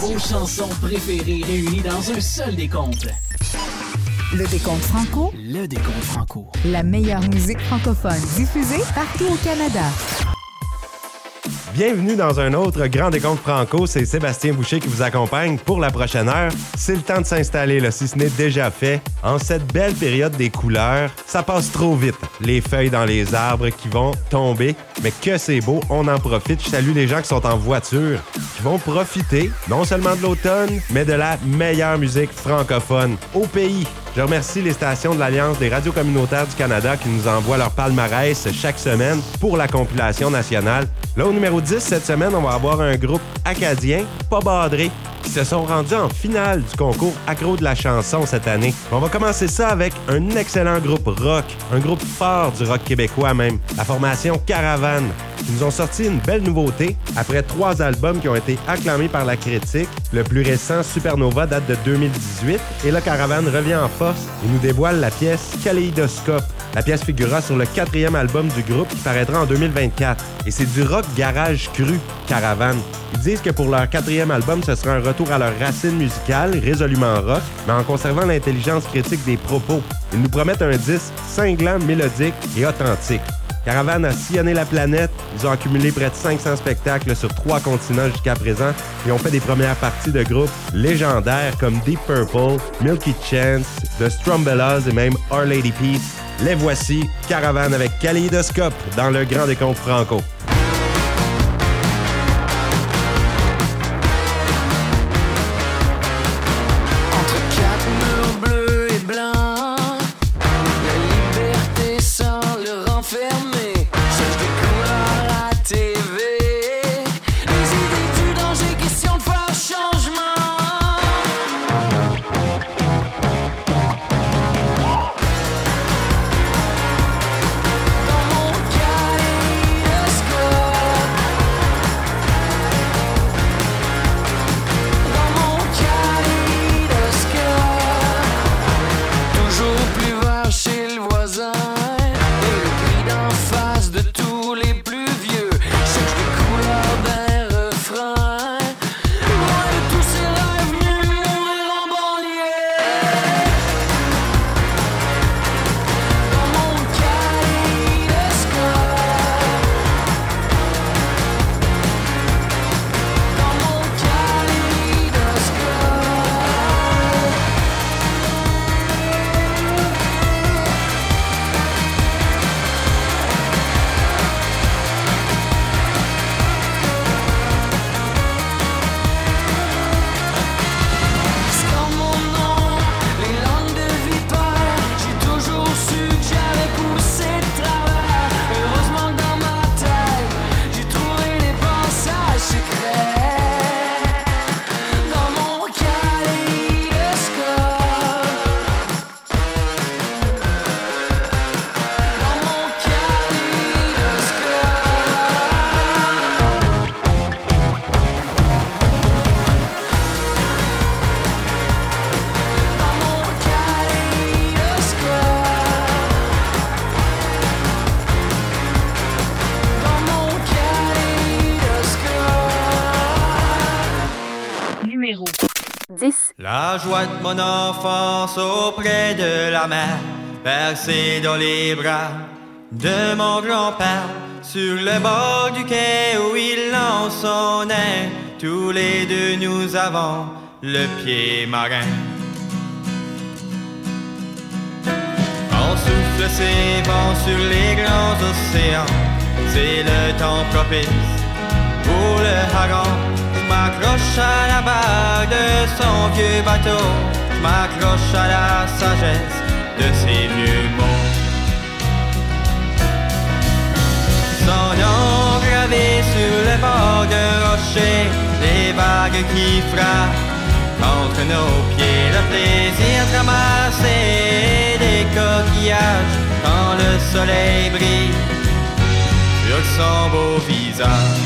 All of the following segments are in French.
Vos chansons préférées réunies dans un seul décompte. Le décompte franco, Le décompte franco. la meilleure musique francophone diffusée partout au Canada. Bienvenue dans un autre Grand Décompte Franco. C'est Sébastien Boucher qui vous accompagne pour la prochaine heure. C'est le temps de s'installer, là, si ce n'est déjà fait. En cette belle période des couleurs, ça passe trop vite. Les feuilles dans les arbres qui vont tomber. Mais que c'est beau, on en profite. Je salue les gens qui sont en voiture, qui vont profiter non seulement de l'automne, mais de la meilleure musique francophone au pays. Je remercie les stations de l'Alliance des radios communautaires du Canada qui nous envoient leur palmarès chaque semaine pour la compilation nationale. Là, au numéro 10, cette semaine, on va avoir un groupe acadien, pas badré, qui se sont rendus en finale du concours Accro de la chanson cette année. On va commencer ça avec un excellent groupe rock, un groupe fort du rock québécois même, la formation Caravane, qui nous ont sorti une belle nouveauté après trois albums qui ont été acclamés par la critique. Le plus récent, Supernova, date de 2018. Et là, Caravane revient en force et nous dévoile la pièce Kaléidoscope. La pièce figurera sur le quatrième album du groupe qui paraîtra en 2024. Et c'est du rock garage cru, Caravane. Ils disent que pour leur quatrième album, ce sera un retour à leurs racines musicales, résolument rock, mais en conservant l'intelligence critique des propos. Ils nous promettent un disque cinglant, mélodique et authentique. Caravane a sillonné la planète. Ils ont accumulé près de 500 spectacles sur trois continents jusqu'à présent et ont fait des premières parties de groupes légendaires comme Deep Purple, Milky Chance, The Strumbellas et même Our Lady Peace. Les voici, Caravane avec Kaléidoscope dans le Grand Décompte Franco. Mon enfance auprès de la mer, bercée dans les bras de mon grand-père, sur le bord du quai où il lance son air, tous les deux nous avons le pied marin. On souffle ses vents sur les grands océans, c'est le temps propice pour le hareng. M'accroche à la barre de son vieux bateau, je m'accroche à la sagesse de ses vieux mots. Son nom gravé sur le bord de rocher, les vagues qui frappent entre nos pieds, le plaisir de ramasser des coquillages quand le soleil brille sur son beau visage.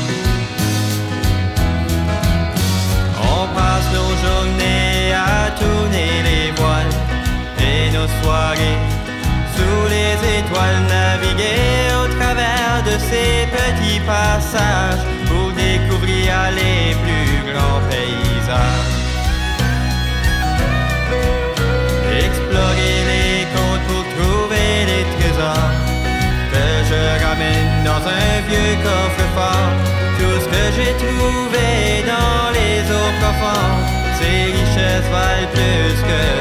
On passe nos journées à tourner les voiles et nos soirées sous les étoiles naviguer au travers de ces petits passages plus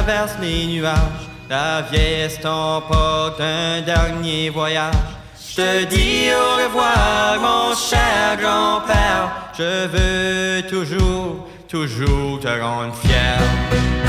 traverse les nuages. La vieille estampe d'un dernier voyage. Je te dis au revoir, mon cher grand-père. Je veux toujours, toujours te rendre fier.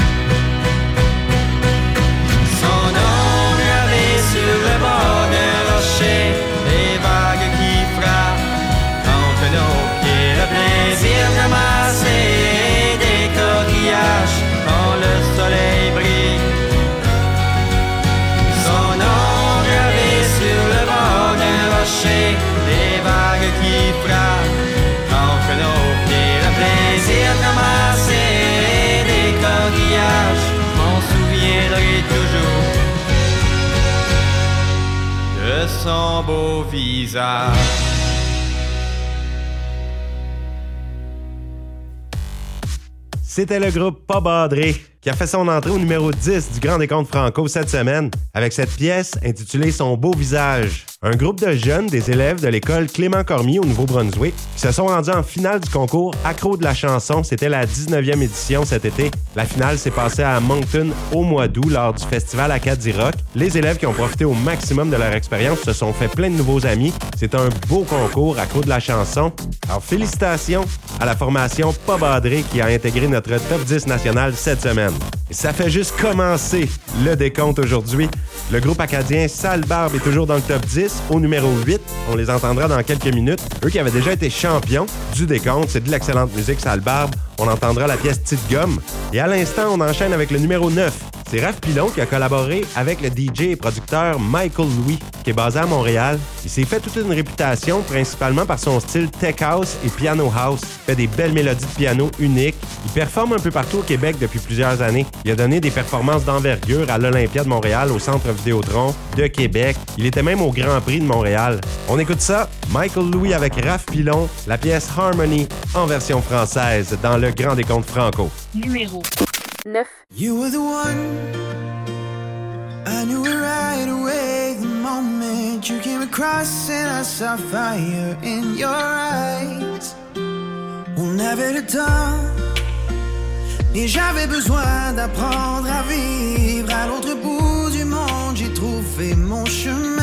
Beau visage. C'était le groupe Pas qui a fait son entrée au numéro 10 du Grand Décompte Franco cette semaine avec cette pièce intitulée Son beau visage. Un groupe de jeunes, des élèves de l'école Clément Cormier au Nouveau-Brunswick, qui se sont rendus en finale du concours Accro de la chanson. C'était la 19e édition cet été. La finale s'est passée à Moncton au mois d'août lors du festival Acadie Rock. Les élèves qui ont profité au maximum de leur expérience se sont fait plein de nouveaux amis. C'est un beau concours Accro de la chanson. Alors félicitations à la formation Pas Badré qui a intégré notre top 10 national cette semaine. Et ça fait juste commencer le décompte aujourd'hui. Le groupe acadien Sale Barbe est toujours dans le top 10 au numéro 8. On les entendra dans quelques minutes. Eux qui avaient déjà été champions du décompte, c'est de l'excellente musique Sale Barbe. On entendra la pièce Petite Gomme. Et à l'instant, on enchaîne avec le numéro 9. C'est Raph Pilon qui a collaboré avec le DJ et producteur Michael Louis, qui est basé à Montréal. Il s'est fait toute une réputation, principalement par son style tech house et piano house. Il fait des belles mélodies de piano uniques. Il performe un peu partout au Québec depuis plusieurs années. Il a donné des performances d'envergure à l'Olympia de Montréal, au Centre Vidéotron de Québec. Il était même au Grand Prix de Montréal. On écoute ça, Michael Louis avec Raph Pilon, la pièce Harmony en version française dans le Grand Décompte Franco. Numéro 9. You were the one. I knew it right away the moment you came across, and I saw fire in your eyes. On avait le temps, et j'avais besoin d'apprendre à vivre à l'autre bout du monde. J'ai trouvé mon chemin.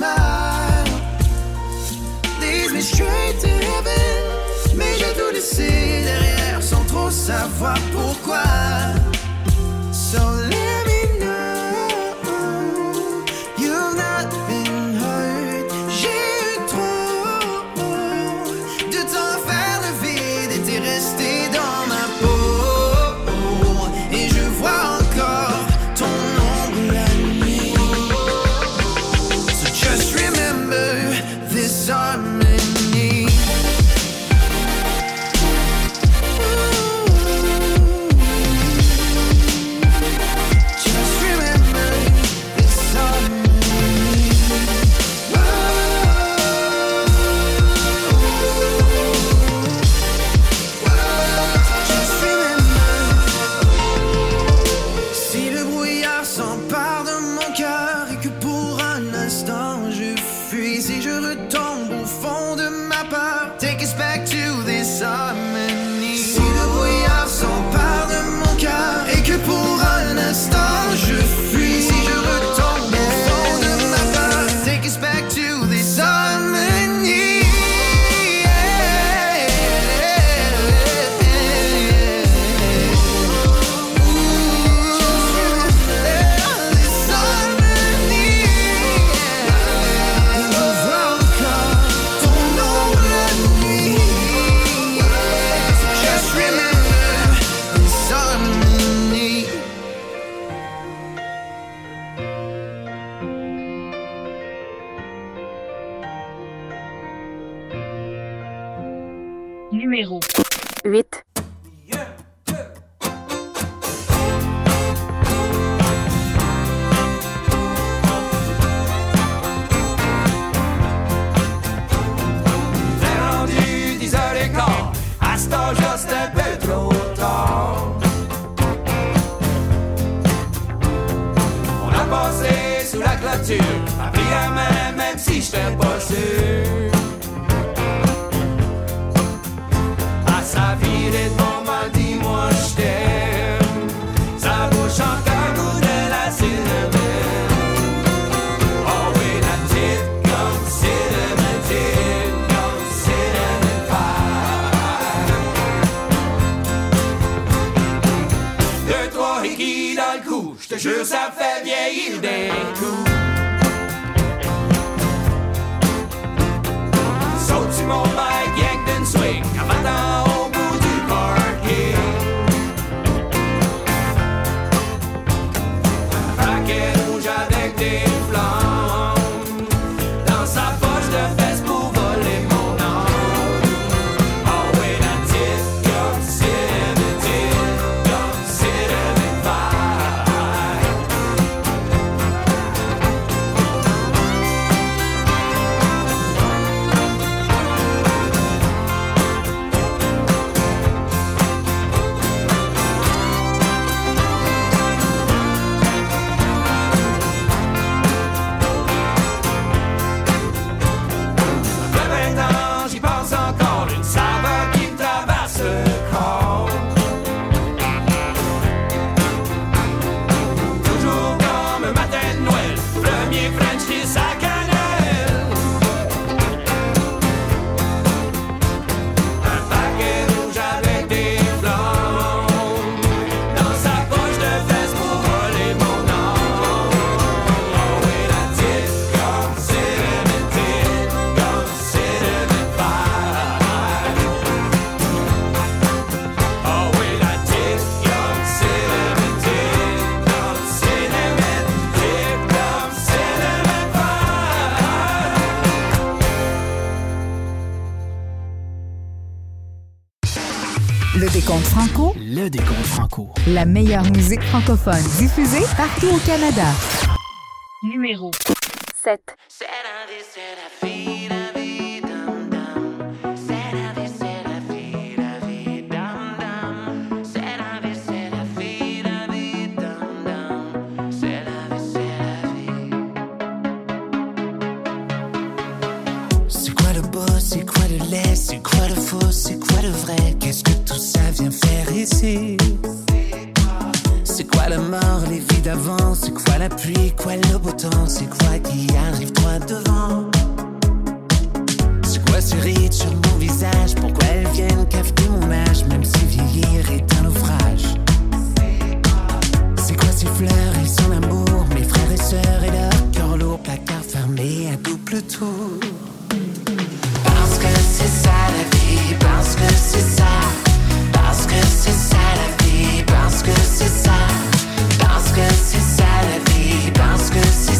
Smile. Leads me straight to heaven Mais j'ai tout laissé derrière sans trop savoir pourquoi. So la meilleure musique francophone diffusée partout au Canada. Numéro 7. parce que c'est ça la vie, parce que c'est ça.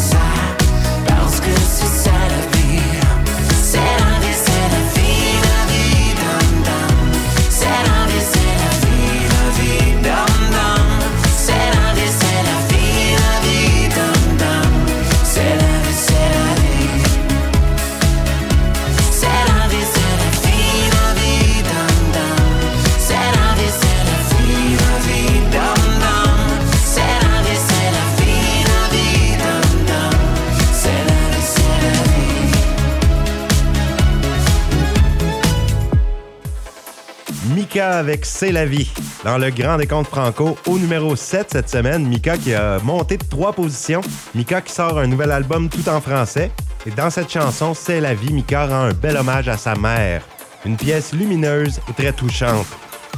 C'est la vie. Dans le Grand Décompte Franco, au numéro 7 cette semaine, Mika qui a monté de trois positions. Mika qui sort un nouvel album tout en français. Et dans cette chanson, C'est la vie, Mika rend un bel hommage à sa mère. Une pièce lumineuse et très touchante.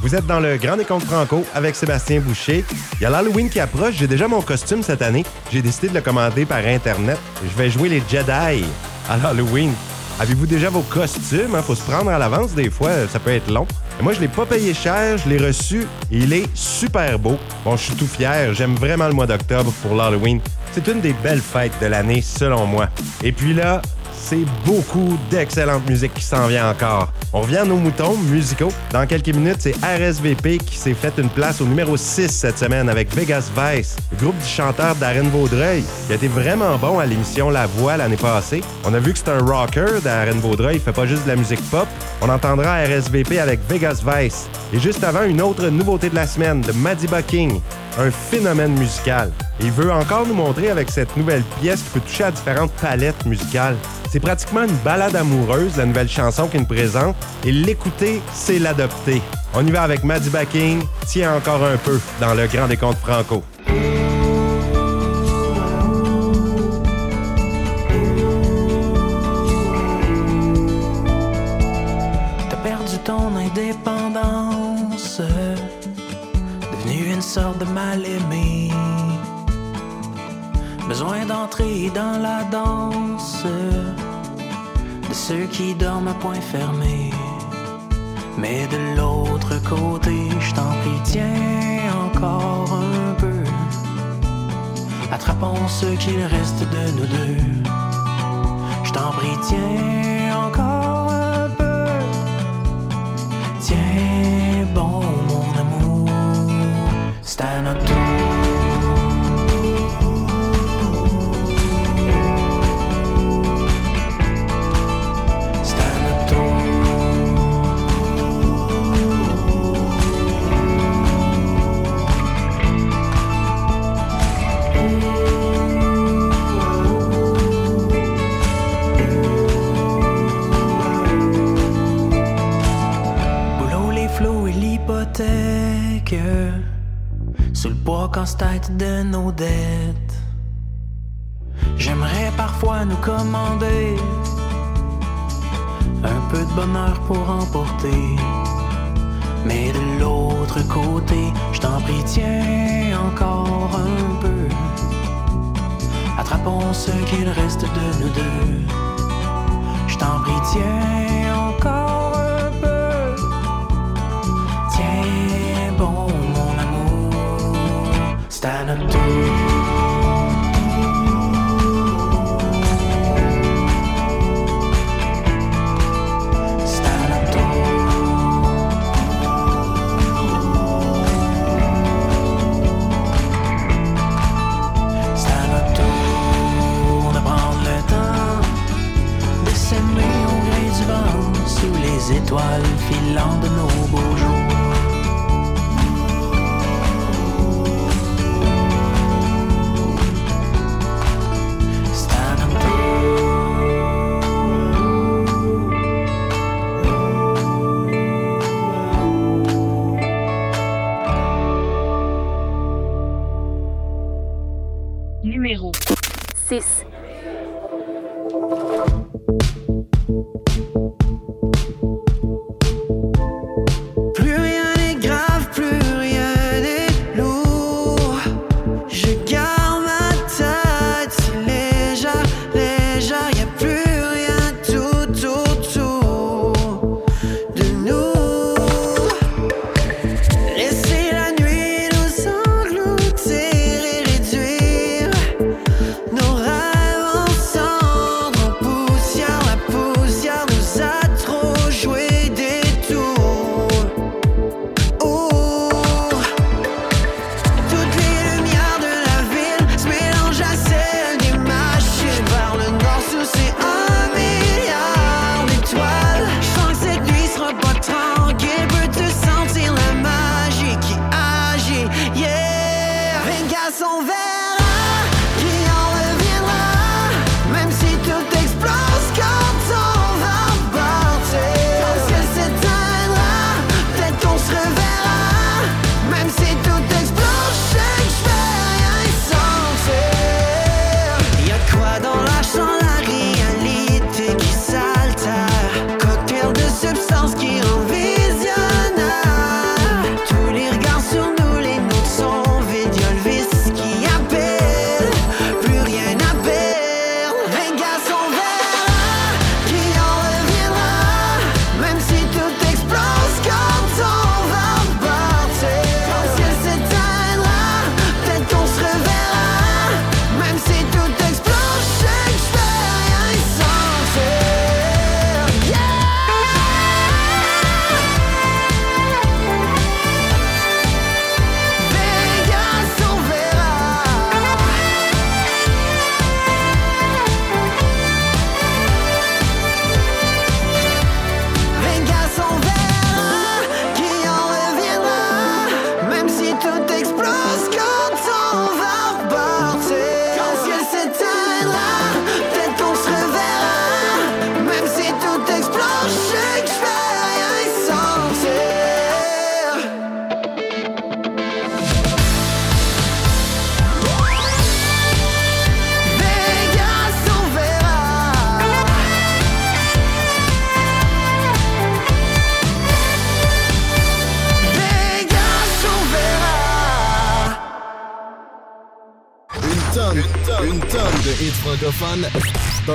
Vous êtes dans le Grand Décompte Franco avec Sébastien Boucher. Il y a l'Halloween qui approche. J'ai déjà mon costume cette année. J'ai décidé de le commander par Internet. Je vais jouer les Jedi à l'Halloween. Avez-vous déjà vos costumes? Hein? Faut se prendre à l'avance des fois, ça peut être long. Et moi, je l'ai pas payé cher, je l'ai reçu et il est super beau. Bon, je suis tout fier, j'aime vraiment le mois d'octobre pour l'Halloween. C'est une des belles fêtes de l'année, selon moi. Et puis là, c'est beaucoup d'excellente musique qui s'en vient encore. On revient à nos moutons musicaux. Dans quelques minutes, c'est RSVP qui s'est fait une place au numéro 6 cette semaine avec Vegas Vice, le groupe du chanteur Darren Vaudreuil, qui a été vraiment bon à l'émission La Voix l'année passée. On a vu que c'est un rocker, Darren Vaudreuil, il fait pas juste de la musique pop. On entendra RSVP avec Vegas Vice. Et juste avant, une autre nouveauté de la semaine, de Madiba King, un phénomène musical. Il veut encore nous montrer avec cette nouvelle pièce qui peut toucher à différentes palettes musicales. C'est pratiquement une balade amoureuse, la nouvelle chanson qu'il nous présente, et l'écouter, c'est l'adopter. On y va avec Madiba King, tiens encore un peu dans le Grand Décompte Franco. Ceux qui dorment à point fermé. Mais de l'autre côté, je t'en prie, tiens encore un peu. Attrapons ce qu'il reste de nous deux. Je t'en prie, tiens encore un peu. Tiens bon, casse-tête de nos dettes. J'aimerais parfois nous commander un peu de bonheur pour emporter. Mais de l'autre côté, je t'en prie, tiens encore un peu. Attrapons ce qu'il reste de nous deux. Je t'en prie, tiens encore Stardust, Stardust, Stardust. De prendre le temps de s'aimer au gré du vent, sous les étoiles filant de nos beaux jours.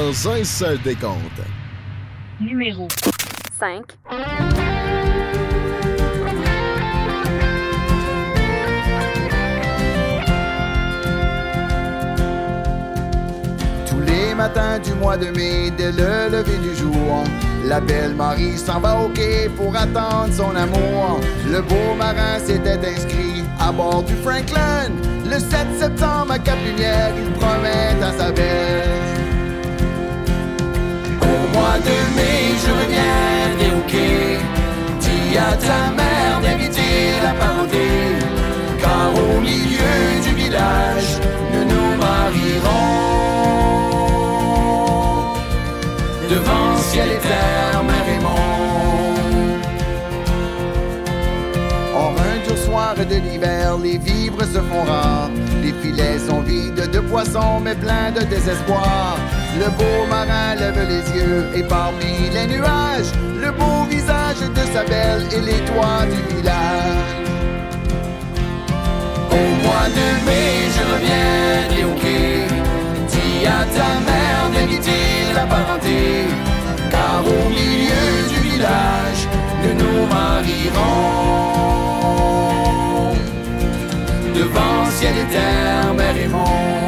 Dans un seul décompte. Numéro 5. Tous les matins du mois de mai, dès le lever du jour, la belle Marie s'en va au quai pour attendre son amour. Le beau marin s'était inscrit à bord du Franklin. Le 7 septembre à Cap-Lumière, il promet à sa belle. Au mois de mai, je reviendrai au quai. Dis à ta mère d'inviter la parenté. Car au milieu du village, nous nous marierons. Devant ciel et terre, mer et monde. Or un dur soir de l'hiver, les vivres se font rares. Les filets sont vides de poissons, mais pleins de désespoir. Le beau marin lève les yeux et parmi les nuages, le beau visage de sa belle et les toits du village. Au mois de mai, je reviendrai au quai. Dis à ta mère d'inviter la parenté. Car au milieu du village, nous nous marierons. Devant ciel et terre, et monde.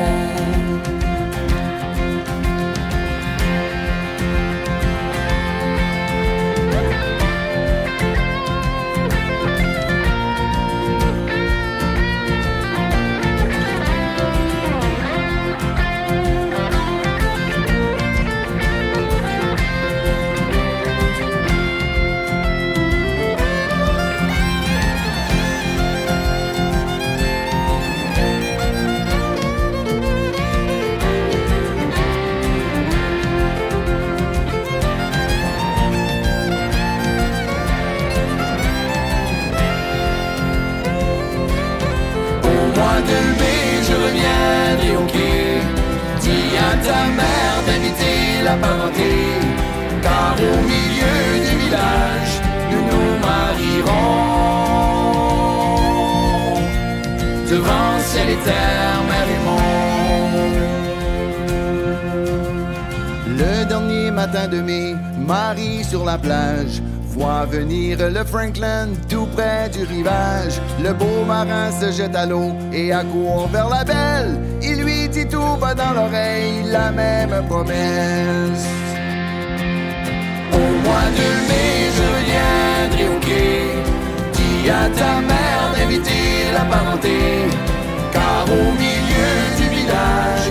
car au milieu du village, nous nous marierons devant ciel et terre, mer et. Le dernier matin de mai, Marie sur la plage voit venir le Franklin tout près du rivage. Le beau marin se jette à l'eau et accourt vers la belle Dit tout bas dans l'oreille la même promesse. Au mois de mai, je viendrai au quai. Dis à ta mère d'inviter la parenté, car au milieu du village,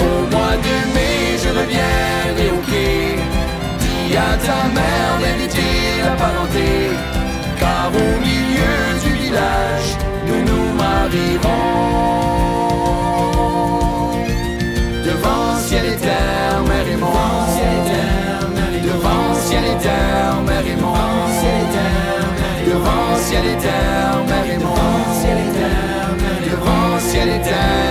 au mois de mai, je reviendrai au quai. Dis à ta mère d'inviter la parenté, car au milieu du village, nous nous marierons. Ciel mère et mon Devant. Ciel mère et mon Devant. Ciel mère et mon Devant. Ciel et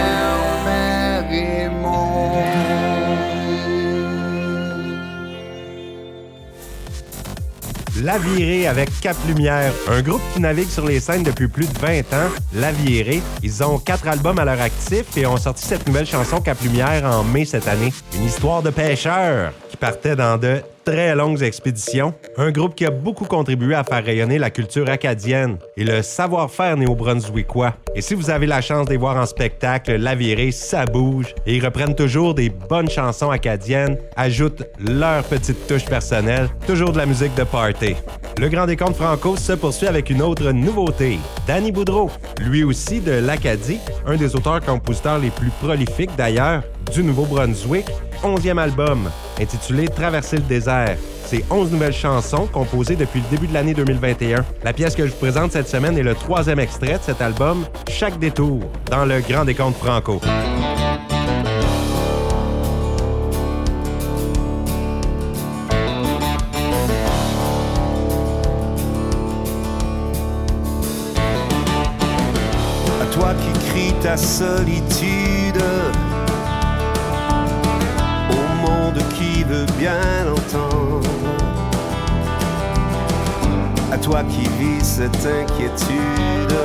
La Virée avec Cap Lumière, un groupe qui navigue sur les scènes depuis plus de 20 ans. La Virée, ils ont quatre albums à leur actif et ont sorti cette nouvelle chanson Cap Lumière en mai cette année. Une histoire de pêcheurs qui partaient dans de très longues expéditions. Un groupe qui a beaucoup contribué à faire rayonner la culture acadienne et le savoir-faire néo-brunswickois. Et si vous avez la chance de voir en spectacle, La Virée, ça bouge. Et ils reprennent toujours des bonnes chansons acadiennes, ajoutent leur petite touche personnelle, toujours de la musique de party. Le Grand Décompte Franco se poursuit avec une autre nouveauté. Danny Boudreau, lui aussi de l'Acadie, un des auteurs-compositeurs les plus prolifiques d'ailleurs du Nouveau-Brunswick, 11e album, intitulé Traverser le désert. C'est 11 nouvelles chansons composées depuis le début de l'année 2021. La pièce que je vous présente cette semaine est le troisième extrait de cet album, Chaque détour, dans le Grand Décompte Franco. À toi qui cries ta solitude, bien l'entendre. À toi qui vis cette inquiétude,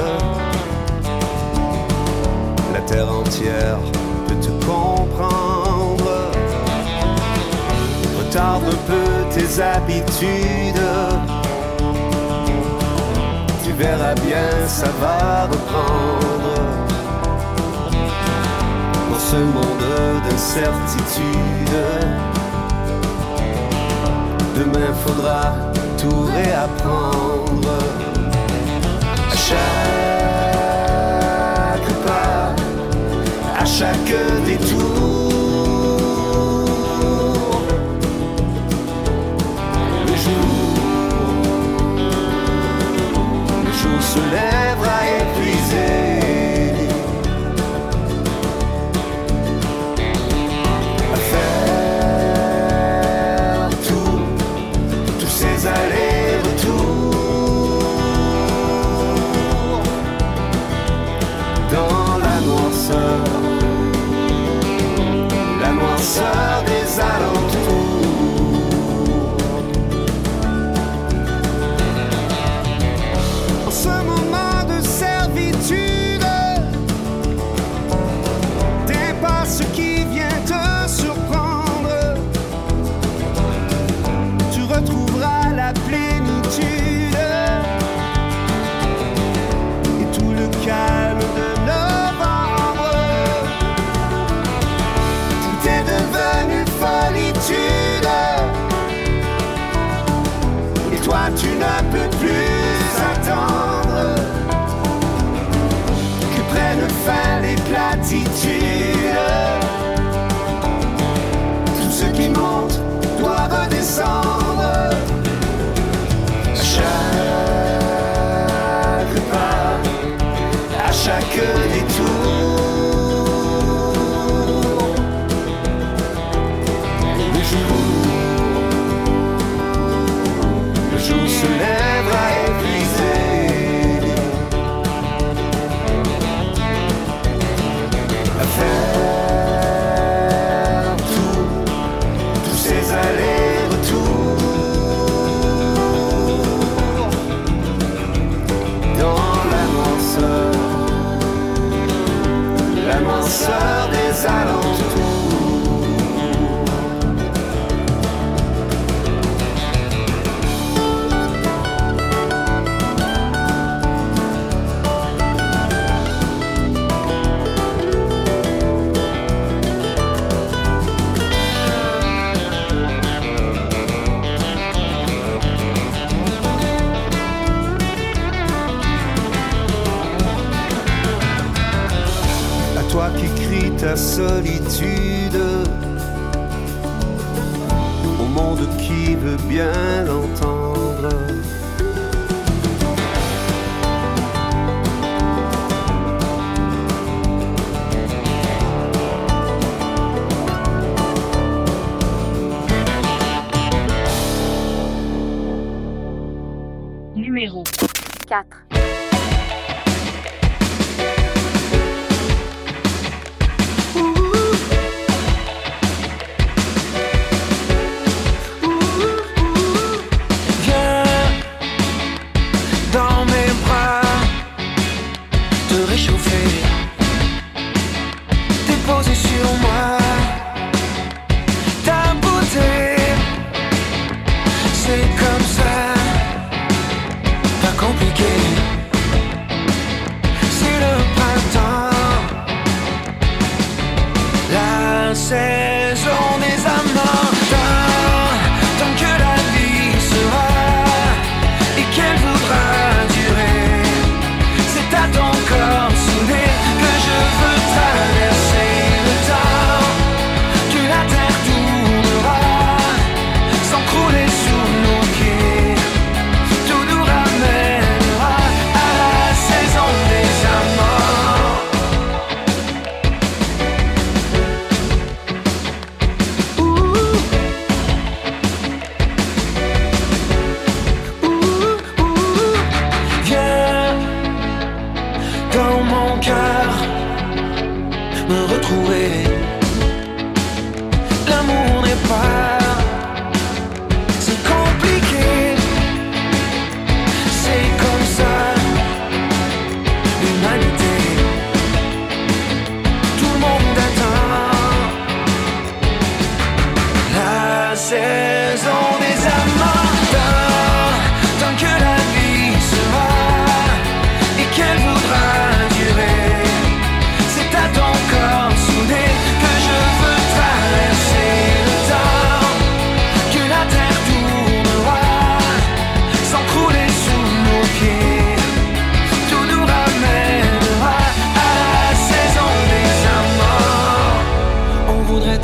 la terre entière peut te comprendre. Retarde un peu tes habitudes tu verras bien, ça va reprendre. Dans ce monde d'incertitude, demain faudra tout réapprendre. À chaque pas, à chaque détour. Le jour le jour se lèvera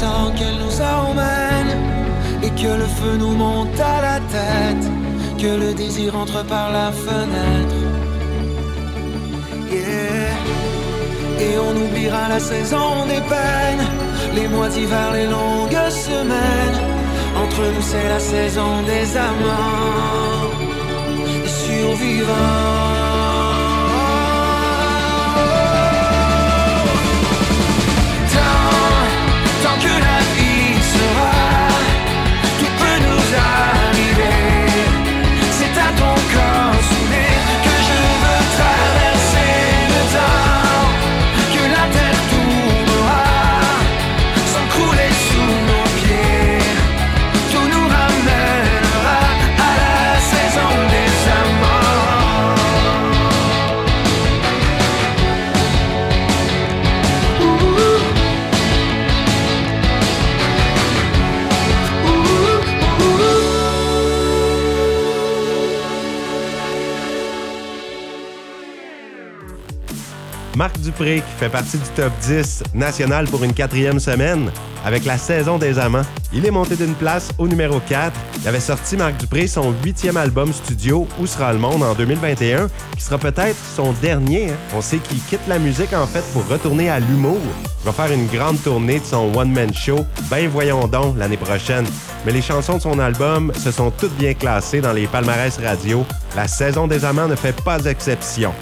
Tant qu'elle nous emmène et que le feu nous monte à la tête, que le désir entre par la fenêtre. Yeah. Et on oubliera la saison des peines, les mois d'hiver, les longues semaines. Entre nous, c'est la saison des amants, des survivants. Marc Dupré, qui fait partie du top 10 national pour une quatrième semaine avec la saison des amants. Il est monté d'une place au numéro 4. Il avait sorti Marc Dupré son huitième album studio Où sera le monde en 2021, qui sera peut-être son dernier. hein. On sait qu'il quitte la musique en fait pour retourner à l'humour. Il va faire une grande tournée de son one-man show, Ben voyons donc, l'année prochaine. Mais les chansons de son album se sont toutes bien classées dans les palmarès radio. La saison des amants ne fait pas exception.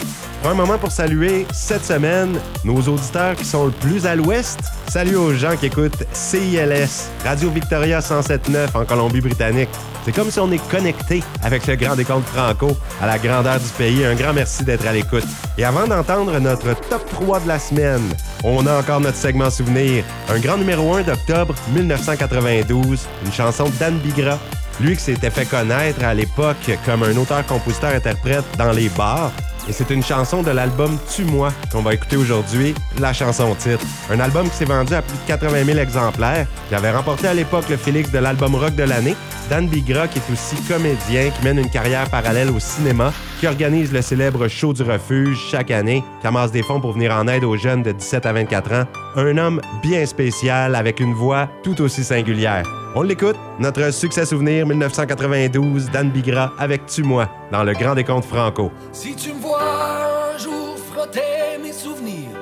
Un moment pour saluer cette semaine nos auditeurs qui sont le plus à l'ouest. Salut aux gens qui écoutent CILS, Radio Victoria 107.9 en Colombie-Britannique. C'est comme si on est connecté avec le grand décompte franco à la grandeur du pays. Un grand merci d'être à l'écoute. Et avant d'entendre notre top 3 de la semaine, on a encore notre segment souvenir. Un grand numéro 1 d'octobre 1992, une chanson d'Anne Bigra. Lui qui s'était fait connaître à l'époque comme un auteur-compositeur-interprète dans les bars. Et c'est une chanson de l'album Tue-moi qu'on va écouter aujourd'hui, la chanson titre. Un album qui s'est vendu à plus de 80 000 exemplaires, qui avait remporté à l'époque le Félix de l'album rock de l'année. Dan Bigra, est aussi comédien, qui mène une carrière parallèle au cinéma, qui organise le célèbre show du refuge chaque année, qui amasse des fonds pour venir en aide aux jeunes de 17 à 24 ans. Un homme bien spécial avec une voix tout aussi singulière. On l'écoute, notre succès souvenir 1992, Dan Bigra avec Tue-moi dans le Grand Décompte Franco. Si tu me vois un jour frotter mes souvenirs,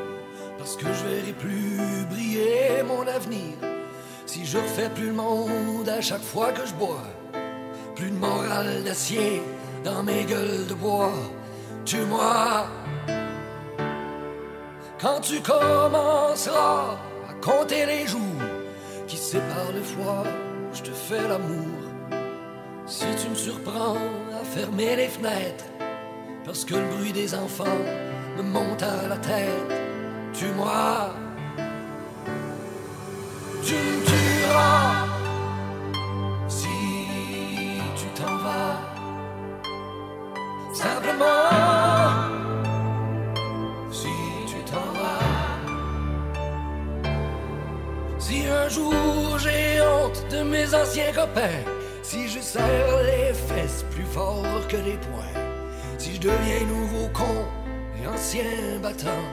parce que je verrai plus briller mon avenir, si je refais plus le monde à chaque fois que je bois, plus de morale d'acier dans mes gueules de bois, tue-moi. Quand tu commenceras à compter les jours qui séparent le foie, je te fais l'amour. Si tu me surprends à fermer les fenêtres, parce que le bruit des enfants me monte à la tête, tue-moi. Tu me tueras si je serre les fesses plus fort que les poings, si je deviens nouveau con et ancien battant,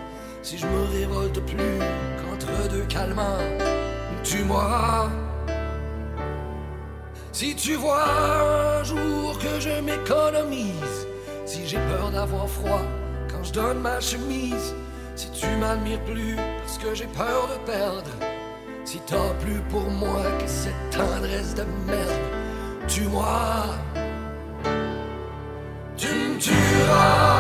si je me révolte plus qu'entre deux calmants, tue-moi. Si tu vois un jour que je m'économise, si j'ai peur d'avoir froid quand je donne ma chemise, si tu m'admires plus parce que j'ai peur de perdre, si t'as plus pour moi que cette tendresse de merde, tue-moi. Tu me tueras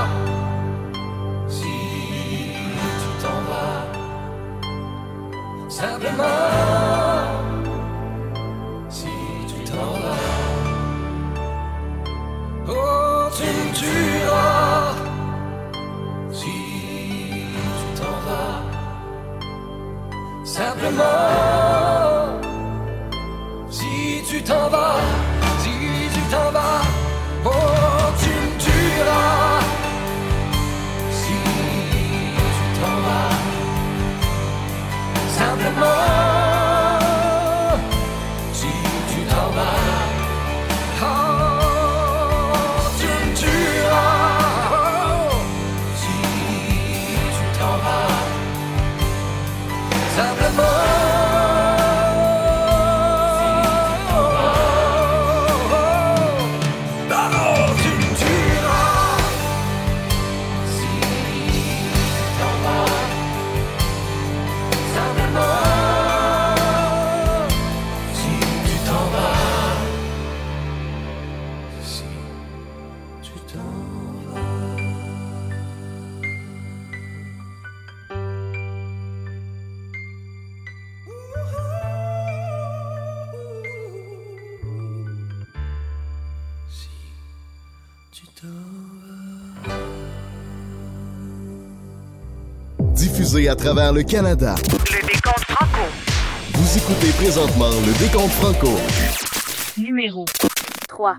à travers le Canada. Le décompte franco. Vous écoutez présentement le Décompte Franco. Numéro 3.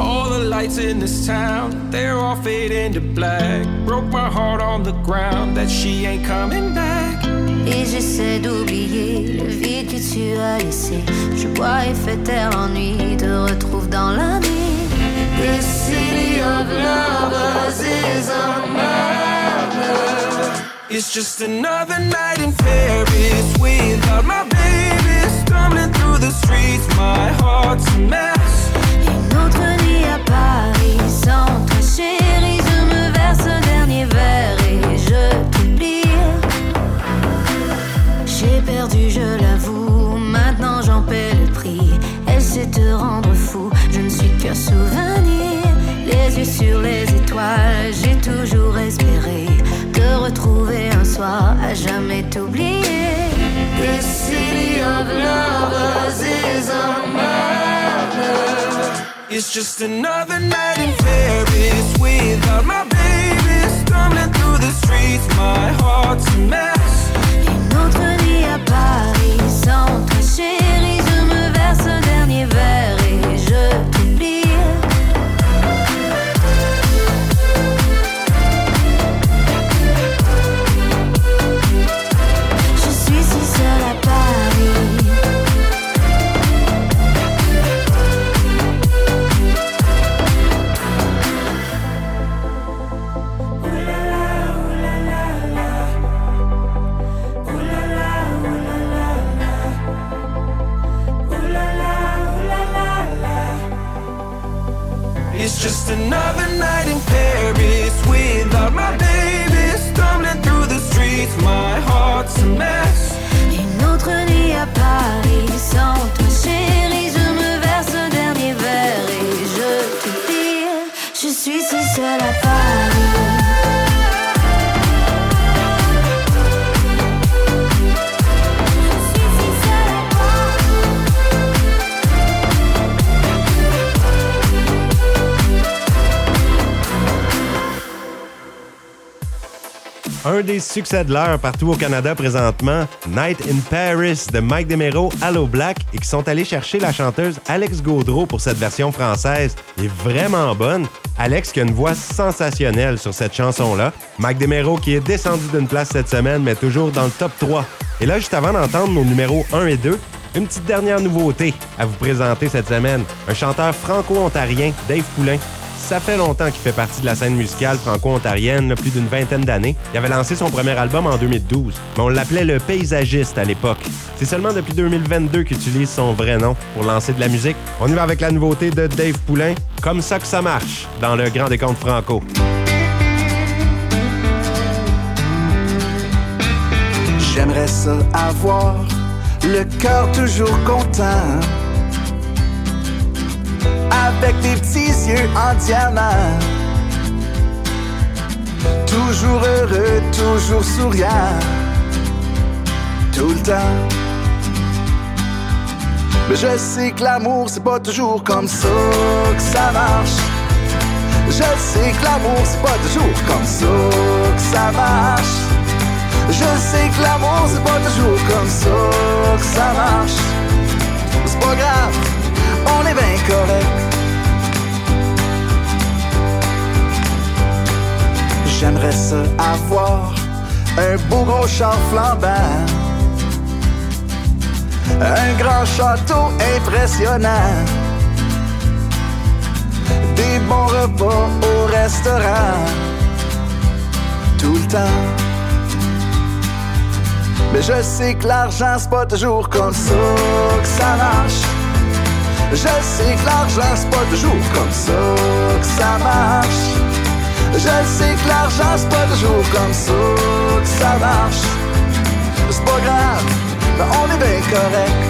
All the lights in this town, they're all fading to black. Broke my heart on the ground that she ain't coming back. Et j'essaie d'oublier le vide que tu as laissé. Je bois et fais taire l'ennui, te retrouve dans la nuit. This city of lovers is a murder. It's just another night in Paris without my baby. Stumbling through the streets, my heart's a mess. Une autre nuit à Paris sans toi, chérie. Je me verse un dernier verre et je t'oublie. J'ai perdu, je l'avoue. Maintenant j'en paie le prix. Elle sait te rendre fou. Je ne suis qu'un souvenir. Les yeux sur les étoiles. J'ai toujours espéré te retrouver un soir à jamais t'oublier. This city of lovers is a murder. It's just another night in Paris without my baby. Stumbling through the streets, my heart's a mess. Une autre nuit à Paris sans toi, chérie. Je me verse un dernier verre Just another night in Paris without my baby. Stumbling through the streets, my heart's a mess. Un des succès de l'heure partout au Canada présentement, Night in Paris de Mike DeMero, Allo Black, et qui sont allés chercher la chanteuse Alex Gaudreau pour cette version française. Est vraiment bonne. Alex qui a une voix sensationnelle sur cette chanson-là. Mike DeMero qui est descendu d'une place cette semaine, mais toujours dans le top 3. Et là, juste avant d'entendre nos numéros 1 et 2, une petite dernière nouveauté à vous présenter cette semaine. Un chanteur franco-ontarien, Dave Poulain. Ça fait longtemps qu'il fait partie de la scène musicale franco-ontarienne, plus d'une vingtaine d'années. Il avait lancé son premier album en 2012, mais on l'appelait le paysagiste à l'époque. C'est seulement depuis 2022 qu'il utilise son vrai nom pour lancer de la musique. On y va avec la nouveauté de Dave Poulain, Comme ça que ça marche, dans le Grand Décompte Franco. J'aimerais ça avoir le cœur toujours content. Avec des petits yeux en diamant. Toujours heureux, toujours souriant. Tout le temps. Mais je sais que l'amour, c'est pas toujours comme ça que ça marche. Je sais que l'amour, c'est pas toujours comme ça que ça marche. Je sais que l'amour c'est pas toujours comme ça que ça marche. C'est pas grave, on est bien correct. J'aimerais ça avoir un beau gros char flambant. Un grand château impressionnant. Des bons repas au restaurant. Tout le temps. Mais je sais que l'argent c'est pas toujours comme ça que ça marche. Je sais que l'argent c'est pas toujours comme ça que ça marche. Je sais que l'argent c'est pas toujours comme ça que ça marche. C'est pas grave, mais on est bien correct.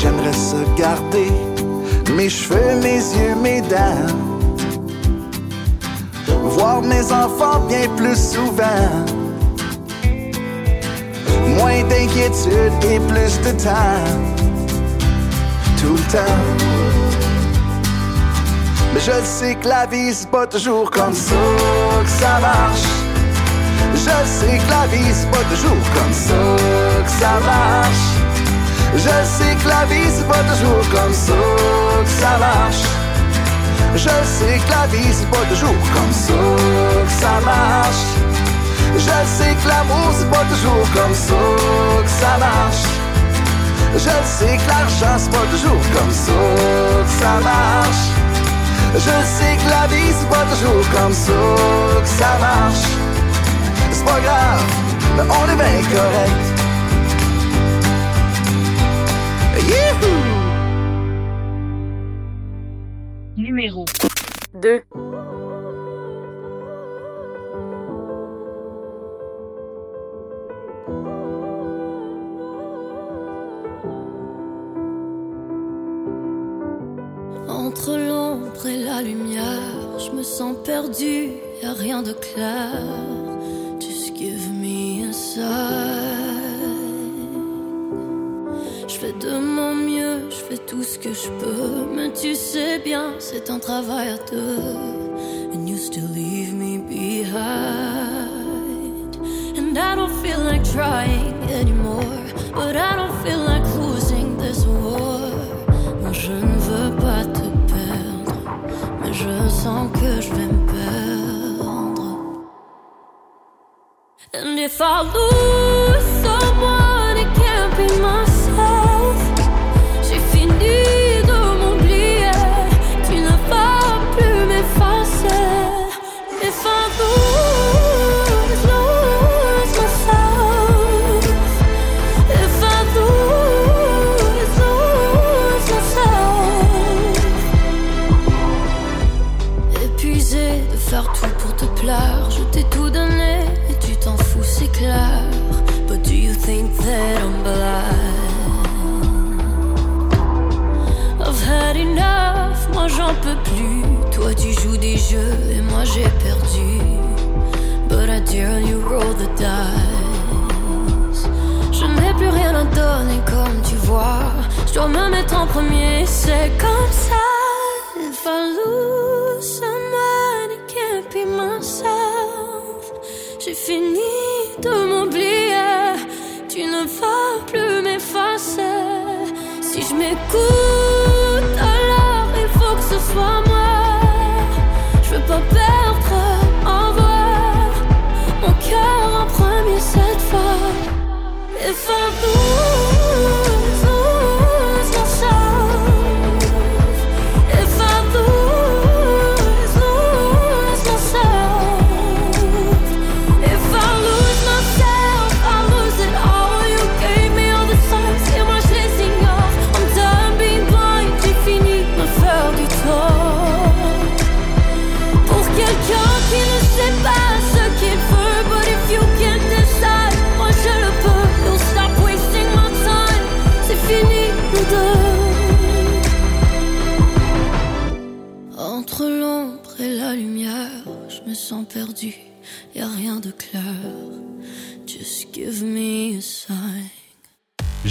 J'aimerais se garder mes cheveux, mes yeux, mes dents voir mes enfants bien plus souvent. Moins d'inquiétude et plus de temps. Tout le temps. Mais je sais que la vie c'est pas toujours comme ça que ça marche. Je sais que la vie c'est pas toujours comme ça que ça marche. Je sais que la vie c'est pas toujours comme ça que ça marche. Je sais que la vie c'est pas toujours comme ça que ça marche. Je sais que l'amour c'est pas toujours comme ça que ça marche. Je sais que l'argent c'est pas toujours comme ça que ça marche. Je sais que la vie c'est pas toujours comme ça que ça marche. C'est pas grave, mais on est bien correct. Youhou! Numéro 2. Et la lumière, je me sens perdu, y a rien de clair. Just give me a sign. Je fais de mon mieux, je fais tout ce que je peux, mais tu sais bien, c'est un travail à deux. And you still leave me behind. And I don't feel like trying sens que je vais me perdre. And if I lose jeux et moi j'ai perdu. But I dare you roll the dice. Je n'ai plus rien à donner comme tu vois. Je dois me mettre en premier, c'est comme ça. If I lose someone, it can't be myself. J'ai fini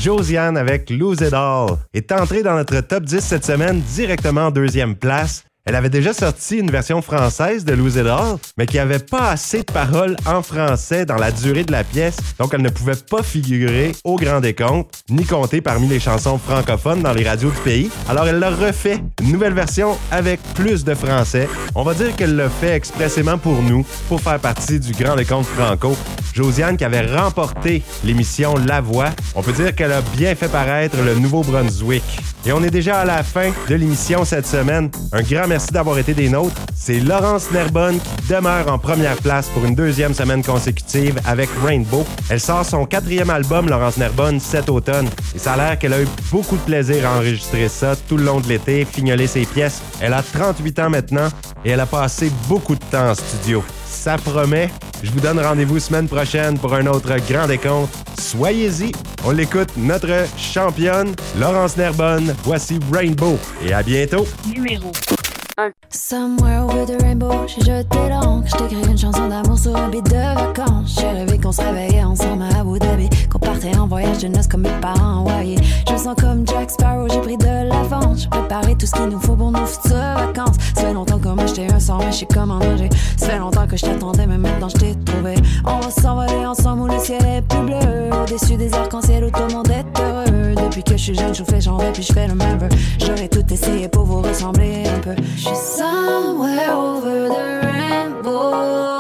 Josiane avec Lose It All est entrée dans notre top 10 cette semaine directement en deuxième place. Elle avait déjà sorti une version française de Lose It All, mais qui avait pas assez de paroles en français dans la durée de la pièce, donc elle ne pouvait pas figurer au grand décompte, ni compter parmi les chansons francophones dans les radios du pays. Alors elle l'a refait, une nouvelle version avec plus de français. On va dire qu'elle l'a fait expressément pour nous, pour faire partie du grand décompte franco. Josiane qui avait remporté l'émission La Voix, on peut dire qu'elle a bien fait paraître le Nouveau-Brunswick. Et on est déjà à la fin de l'émission cette semaine. Un grand merci d'avoir été des nôtres. C'est Laurence Nerbonne qui demeure en première place pour une deuxième semaine consécutive avec Rainbow. Elle sort son quatrième album, Laurence Nerbonne, cet automne. Et ça a l'air qu'elle a eu beaucoup de plaisir à enregistrer ça tout le long de l'été, fignoler ses pièces. Elle a 38 ans maintenant et elle a passé beaucoup de temps en studio. Ça promet. Je vous donne rendez-vous semaine prochaine pour un autre grand décompte. Soyez-y. On l'écoute, notre championne, Laurence Nerbonne. Voici Rainbow. Et à bientôt. Numéro Somewhere over the rainbow, j'ai jeté l'encre. J't'écris une chanson d'amour sur un beat de vacances. J'ai rêvé qu'on se réveillait ensemble à Abu Dhabi. Qu'on partait en voyage de noces comme mes parents envoyés. Je me sens comme Jack Sparrow, j'ai pris de l'avance. J'ai préparé tout ce qu'il nous faut pour nos futures vacances. Ça fait longtemps que moi j'étais un sort, mais je suis comme en danger. Ça fait longtemps que je t'attendais, mais maintenant je t'ai trouvé. On va s'envoler ensemble où le ciel est plus bleu. Au-dessus des arcs-en-ciel où tout le monde est heureux. Depuis que je suis jeune, je fais j'en vais, puis je fais le même. J'aurais tout essayé pour vous ressembler un peu. Suis somewhere over the rainbow.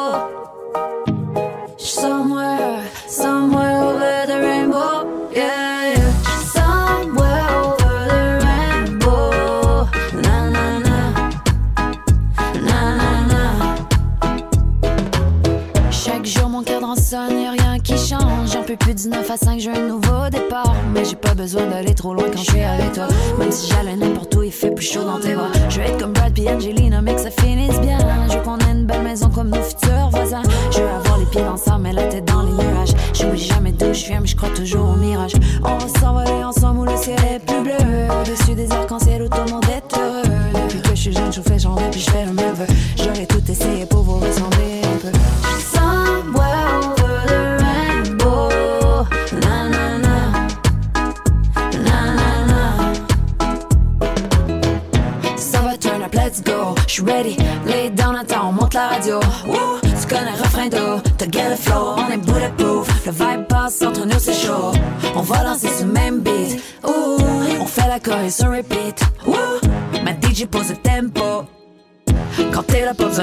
Peux plus du 9 à 5, j'ai un nouveau départ. Mais j'ai pas besoin d'aller trop loin quand je suis avec toi. Même si j'allais n'importe où, il fait plus chaud dans tes bras. Je veux être comme Brad puis Angelina, mais que ça finisse bien. Je veux qu'on ait une belle maison comme nos futurs voisins. Je veux avoir les pieds dans sable, mais la tête dans les nuages. J'oublie jamais d'où je viens, mais je crois toujours au mirage. Fait la chorus sur repeat. Woo, ma DJ pose le tempo. Quand t'es là, pas